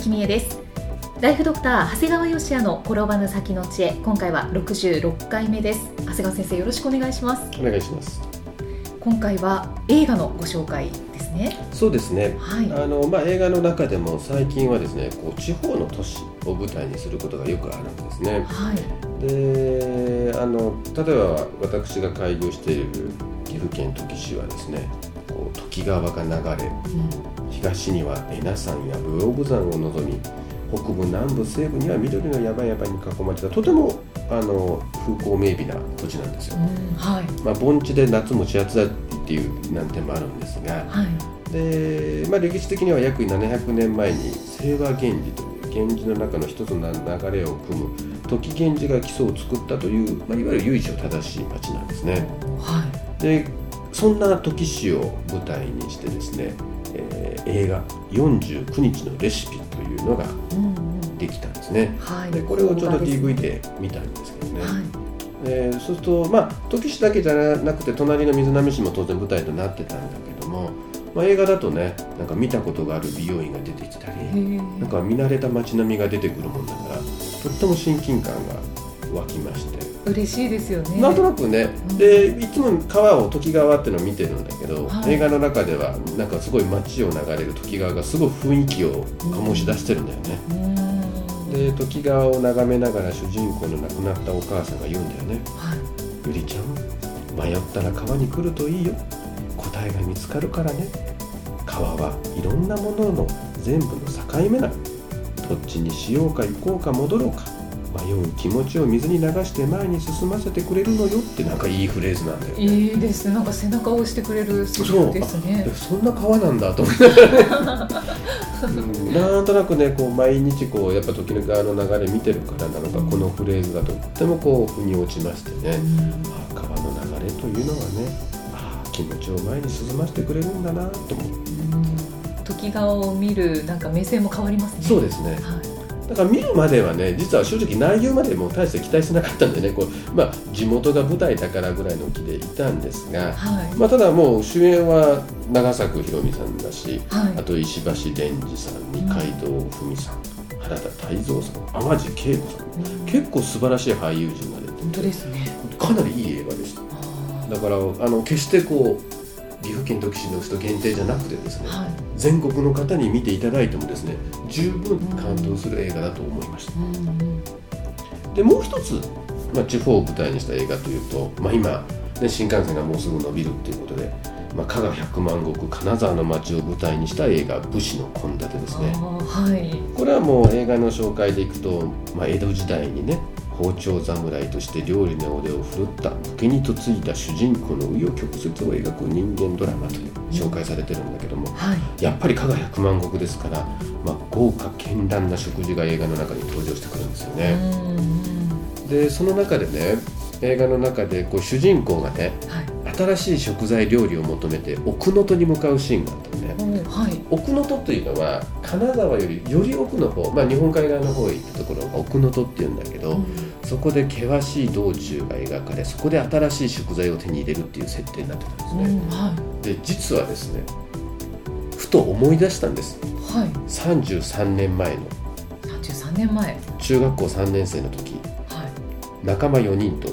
生きみえです。ライフドクター長谷川芳也の転ばぬ先の知恵。今回は66回目です。長谷川先生よろしくお願いします。お願いします。今回は映画のご紹介ですね。そうですね、はい。あのまあ、映画の中でも最近はですねこう地方の都市を舞台にすることがよくあるんですね。はい。であの例えば私が開業している岐阜県土岐市はですねこう土岐川が流れうん。東には恵那山や武王山を望み北部南部西部には緑の山々に囲まれたとてもあの風光明媚な土地なんですよ、うんはい。まあ、盆地で夏も地圧だっていう難点もあるんですが、はい。で、まあ、歴史的には約700年前に清和源氏という源氏の中の一つの流れを組む時源氏が基礎を作ったという、まあ、いわゆる由緒正しい町なんですね。はい。でそんな時市を舞台にしてですね、えー映画「49日のレシピ」というのがうんうんできたんですね。はい。でこれをちょうど邦画で見たんですけどね、はい。でそうするとまあ時市だけじゃなくて隣の水波市も当然舞台となってたんだけども、まあ、映画だとねなんか見たことがある美容院が出てきたりなんか見慣れた街並みが出てくるもんだからとっても親近感が湧きまして、嬉しいですよね。なんとなくね、うん。でいつも川を時川っていうのを見てるんだけど、はい。映画の中ではなんかすごい街を流れる時川がすごい雰囲気を醸し出してるんだよね、うん。で時川を眺めながら主人公の亡くなったお母さんが言うんだよね。はい。ゆりちゃん迷ったら川に来るといいよ。答えが見つかるからね。川はいろんなものの全部の境目なのどっちにしようか行こうか戻ろうか迷う気持ちを水に流して前に進ませてくれるのよってなんかいいフレーズなんだよね。いいです。ねなんか背中を押してくれるセリフですね。えそんな川なんだと思いながらね、うん。なんとなくねこう毎日こうやっぱ時の川の流れ見てるからなのかこのフレーズがとってもこう腑に落ちましてね、ああ川の流れというのはねああ気持ちを前に進ませてくれるんだなと思って。うん。時川を見るなんか目線も変わりますね。そうですね。はいだから見るまではね実は正直内容までも大して期待してなかったんでねこう、まあ、地元が舞台だからぐらいの気でいたんですが、はい。まあ、ただもう主演は長作ひろみさんだしはい。あと石橋蓮司さん二階堂ふみさん原田泰造さん淡路恵子さん。うん。結構素晴らしい俳優陣が出て本当ですね。かなりいい映画でしたあだからあの決してこう岐阜県土岐市の人限定じゃなくてですね、ーはい。全国の方に見ていただいてもですね十分感動する映画だと思いました、でもう一つ、まあ、地方を舞台にした映画というと、まあ、今、ね、新幹線がもうすぐ伸びるっていうことで、まあ、加賀百万石金沢の町を舞台にした映画「武士の献立」ですね。はい。これはもう映画の紹介でいくと、まあ、江戸時代にね包丁侍として料理の腕を振るった武家に嫁いだ主人公の紆余曲折を描く人間ドラマという紹介されてるんだけども、はい。やっぱり加賀百万石ですから、まあ、豪華絢爛な食事が映画の中に登場してくるんですようね。でその中でね映画の中でこう主人公がねはい。新しい食材料理を求めて奥能登に向かうシーンがあったのね。はい。奥能登というのは金沢よりより奥の方、まあ、日本海側の方へ行ったところが奥能登っていうんだけど、うんそこで険しい道中が描かれそこで新しい食材を手に入れるっていう設定になってたんですね、うんはで実はですねふと思い出したんです。い。はい33年前の。33年前。中学校3年生の時。はい。仲間4人と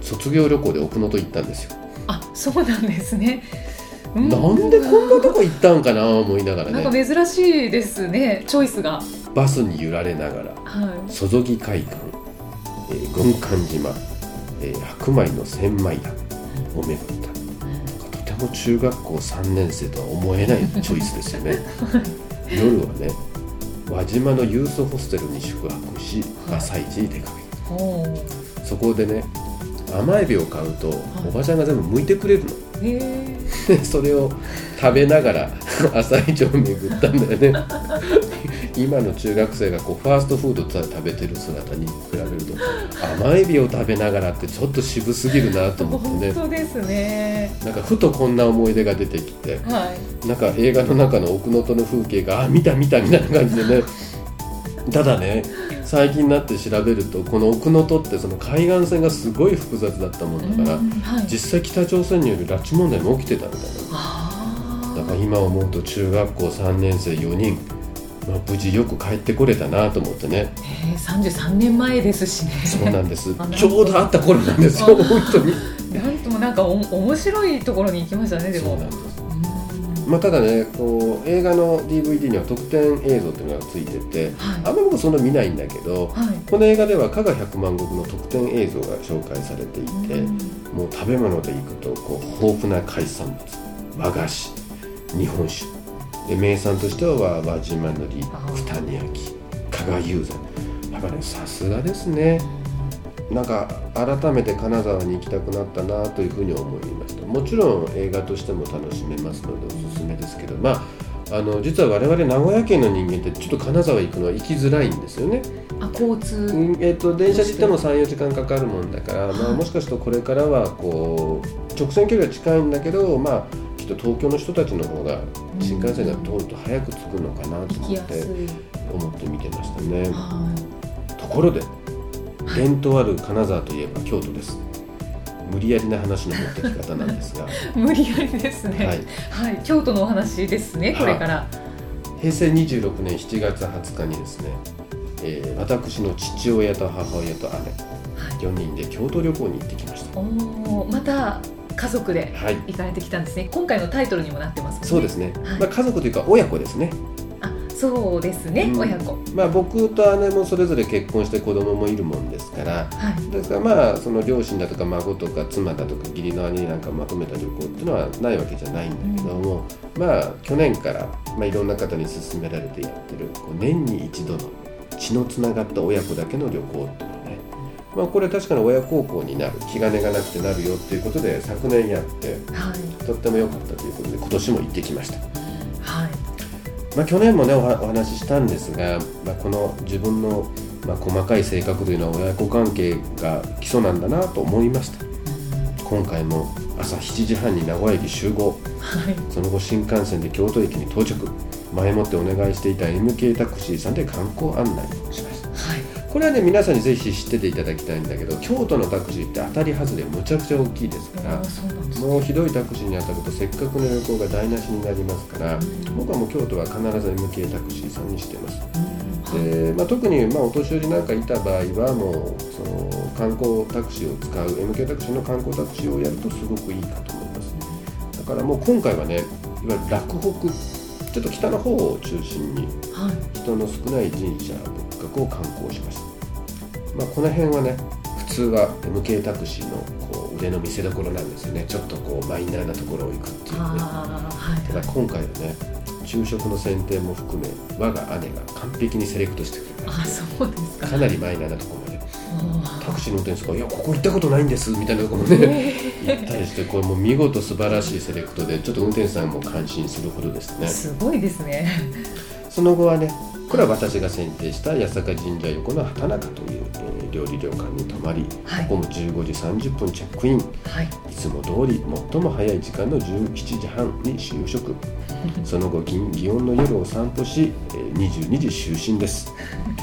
卒業旅行で奥能登行ったんですよ、あそうなんですね。うなんでこんなとこ行ったんかな思いながらなんかね珍しいですねチョイスが。バスに揺られながら。は曽々木海岸、えー軍艦島、えー白米の千枚田を巡った。とても中学校3年生とは思えないチョイスですよね。夜はね輪島のユースホステルに宿泊しはい朝一に出かけたそこでね甘エビを買うと、おばちゃんが全部剥いてくれるの。それを食べながら朝市を巡ったんだよね今の中学生がこうファーストフード食べてる姿に比べると甘エビを食べながらってちょっと渋すぎるなと思ってね。本当ですね。なんかふとこんな思い出が出てきてはい。なんか映画の中の奥能登の風景があ見た見たみたいな感じでね。ただね最近になって調べるとこの奥能登ってその海岸線がすごい複雑だったもんだから、うんはい。実際北朝鮮による拉致問題も起きてたみたいな。あだから今思うと中学校3年生4人、まあ、無事よく帰ってこれたなと思ってね。えー、33年前ですしね。そうなんです。ちょうど会った頃なんですよあ本当に。なんともなんかお面白いところに行きましたねでも。そうなんですうんまあ、ただねこう映画の DVD には特典映像っていうのがついててはい。あんまり僕そんな見ないんだけどはい。この映画では加賀百万石の特典映像が紹介されていてうん。もう食べ物でいくとこう豊富な海産物和菓子日本酒で名産としては輪島塗りあー。九谷焼加賀友禅やっぱねさすがですね。なんか改めて金沢に行きたくなったなというふうに思いました。もちろん映画としても楽しめますのでおすすめですけど。まああの実は我々名古屋県の人間ってちょっと金沢行くのは行きづらいんですよね、あ交通、うんえっと電車で行っても34時間かかるもんだから、まあ、はい。もしかするとこれからはこう直線距離は近いんだけど、まあ、と東京の人たちの方が新幹線が通ると早く着くのかなと思って思って見てましたね。はところでい。伝統ある金沢といえば京都です。無理やりな話の持ってき方なんですが。無理やりですね。はい。はい、京都のお話ですねこれから。平成26年7月20日にですね、えー私の父親と母親と姉4人で京都旅行に行ってきました。おおまた家族ではい。行かれてきたんですね。今回のタイトルにもなってますね。そうですね、はい。まあ、家族というか親子ですね、あそうですね、うん。親子。まあ、僕と姉もそれぞれ結婚して子供もいるもんですから。はい。ですからまあその両親だとか孫とか妻だとか義理の兄なんかまとめた旅行っていうのはないわけじゃないんだけども、まあ去年から、まあ、いろんな方に勧められてやってるこう年に一度の血のつながった親子だけの旅行っていうのまあ、これ確かに親孝行になる気兼ねがなくてなるよっていうことで昨年やってはい。とっても良かったということで今年も行ってきました。はい。まあ、去年もねおはお話ししたんですが、まあ、この自分の、まあ、細かい性格というのは親子関係が基礎なんだなと思いました。今回も朝7時半に名古屋駅集合。はい。その後新幹線で京都駅に到着。前もってお願いしていた MK タクシーさんで観光案内をしました。はいこれはね皆さんにぜひ知ってていただきたいんだけど京都のタクシーって当たり外れむちゃくちゃ大きいですからもうひどいタクシーに当たるとせっかくの旅行が台無しになりますから僕はもう京都は必ず MK タクシーさんにしてます。でまあ、特にまあお年寄りなんかいた場合はもうその観光タクシーを使う MK タクシーの観光タクシーをやるとすごくいいかと思います。だからもう今回はねいわゆる洛北ちょっと北の方を中心にはい。人の少ない神社仏閣を観光しました、まあ、この辺はね普通は MK タクシーのこう腕の見せ所なんですよね。ちょっとこうマイナーなところを行くっていうね。はい。ただ今回はね昼食の選定も含め我が姉が完璧にセレクトしてくれまあそうですか。かなりマイナーなところまで。あタクシーの運転手が「いやここ行ったことないんです」みたいなところもね行ったりしてこれもう見事素晴らしいセレクトでちょっと運転手さんも感心するほどですね。ーすごいですね。その後はねこれは私が選定した八坂神社横の畑中という、えー料理旅館に泊まりはい。ここも15時30分チェックイン。いはい。つも通り最も早い時間の17時半に就職。その後祇祇園の夜を散歩しえー22時就寝です。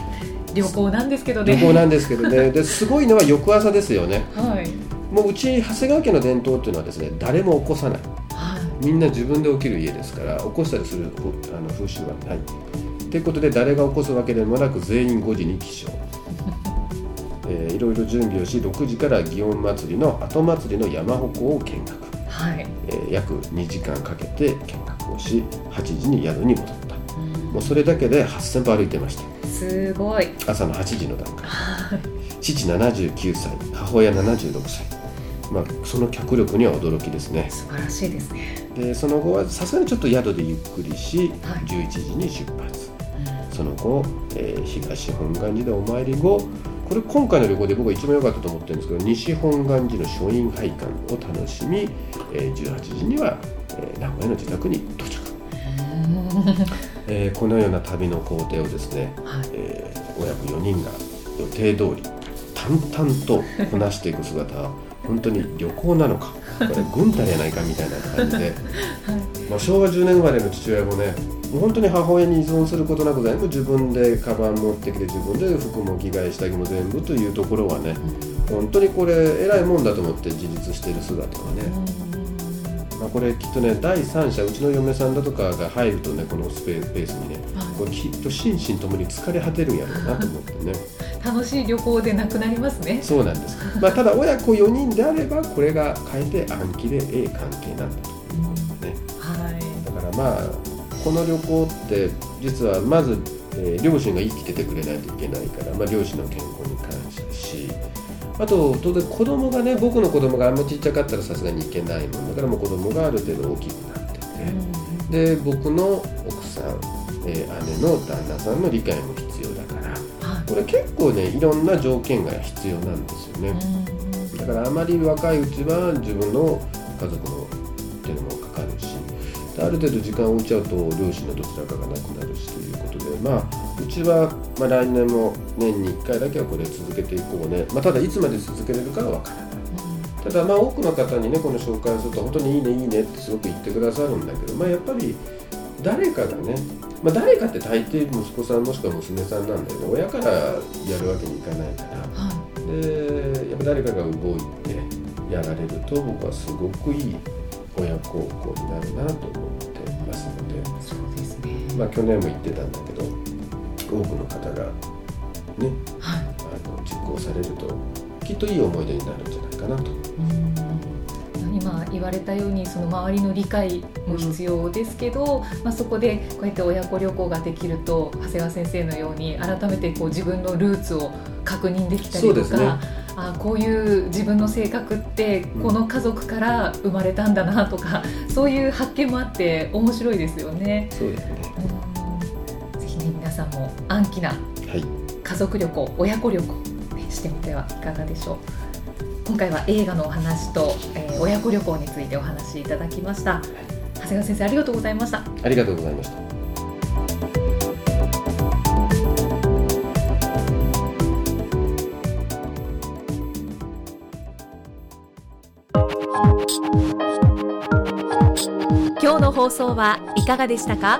旅行なんですけどね。旅行なんですけどね。ですごいのは翌朝ですよね。はい。もううち長谷川家の伝統っていうのはですね誰も起こさない。はい。みんな自分で起きる家ですから起こしたりするふあの風習はないということで誰が起こすわけでもなく全員5時に起床、えーいろいろ準備をし6時から祇園祭りの後祭りの山鉾を見学、はい。えー約2時間かけて見学をし8時に宿に戻った。もうそれだけで8000歩歩いてました。すごい。朝の8時の段階。はい。父79歳母親76歳。まあその脚力には驚きですね。素晴らしいですね。でその後はさすがにちょっと宿でゆっくりし、はい。11時に出発その後、えー東本願寺でお参り後これ今回の旅行で僕が一番良かったと思ってるんですけど西本願寺の書院拝観を楽しみ、えー、18時には、えー、名古屋の自宅に到着、えー、このような旅の工程をですね、はい、えー、親子4人が予定通り淡々とこなしていく姿は 本当に旅行なのかこれ軍隊やないかみたいな感じで、はい、まあ、昭和10年生まれの父親もね本当に母親に依存することなく全部自分でカバン持ってきて自分で服も着替え下着も全部というところはね、うん、本当にこれ偉いもんだと思って自立している姿がね、まあ、これきっとね第三者うちの嫁さんだとかが入るとねこのスペースにね、これきっと心身ともに疲れ果てるんやろうなと思ってね。楽しい旅行でなくなりますね。そうなんです、まあ、ただ親子4人であればこれが変えて暗記でええ関係なんだということでね、はい、だからまあこの旅行って実はまず、えー、両親が生きててくれないといけないから、まあ、両親の健康に関してしあと当然子供がね僕の子供があんまちっちゃかったらさすがにいけないもん。だからもう子供がある程度大きくなってて、うん、で僕の奥さん、えー、姉の旦那さんの理解も必要だから、はい、これ結構ねいろんな条件が必要なんですよね、うん、だからあまり若いうちは自分の家族のある程度時間を置いちゃうと両親のどちらかがなくなるしということでまあうちは、まあ、来年も年に1回だけはこれ続けていこうね、まあ、ただいつまで続けれるかは分からない、うん、ただまあ多くの方にねこの紹介をすると本当にいいねいいねってすごく言ってくださるんだけどまあやっぱり誰かがねまあ、誰かって大抵息子さんもしくは娘さんなんだけど親からやるわけにいかないから、はい、でやっぱ誰かが動いてやられると僕はすごくいい親孝行になるなと思っまあ、去年も言ってたんだけど多くの方がね、はい、あの実行されるときっといい思い出になるんじゃないかなと。今言われたようにその周りの理解も必要ですけど、うん、まあ、そこでこうやって親子旅行ができると長谷川先生のように改めてこう自分のルーツを確認できたりとか。あこういう自分の性格ってこの家族から生まれたんだなとか、うん、そういう発見もあって面白いですよね。そうですね、も暗記な家族旅行、はい、親子旅行、ね、してみてはいかがでしょう。今回は映画のお話と、えー、親子旅行についてお話しいただきました。長谷川先生ありがとうございました。ありがとうございました。放送はいかがでしたか？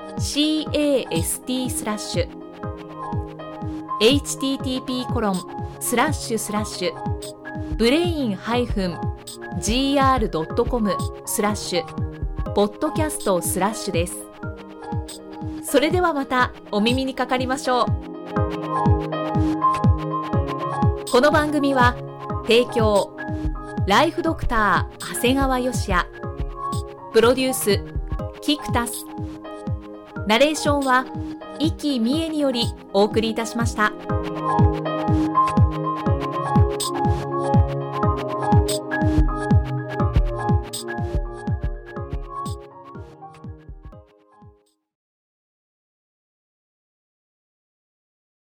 cast スラッシュ http コロンスラッシュスラッシュブレイン -gr.com スラッシュポッドキャストスラッシュです。それではまたお耳にかかりましょう。この番組は提供ライフドクター長谷川芳也。プロデュースキクタス。ナレーションは生きみえによりお送りいたしました。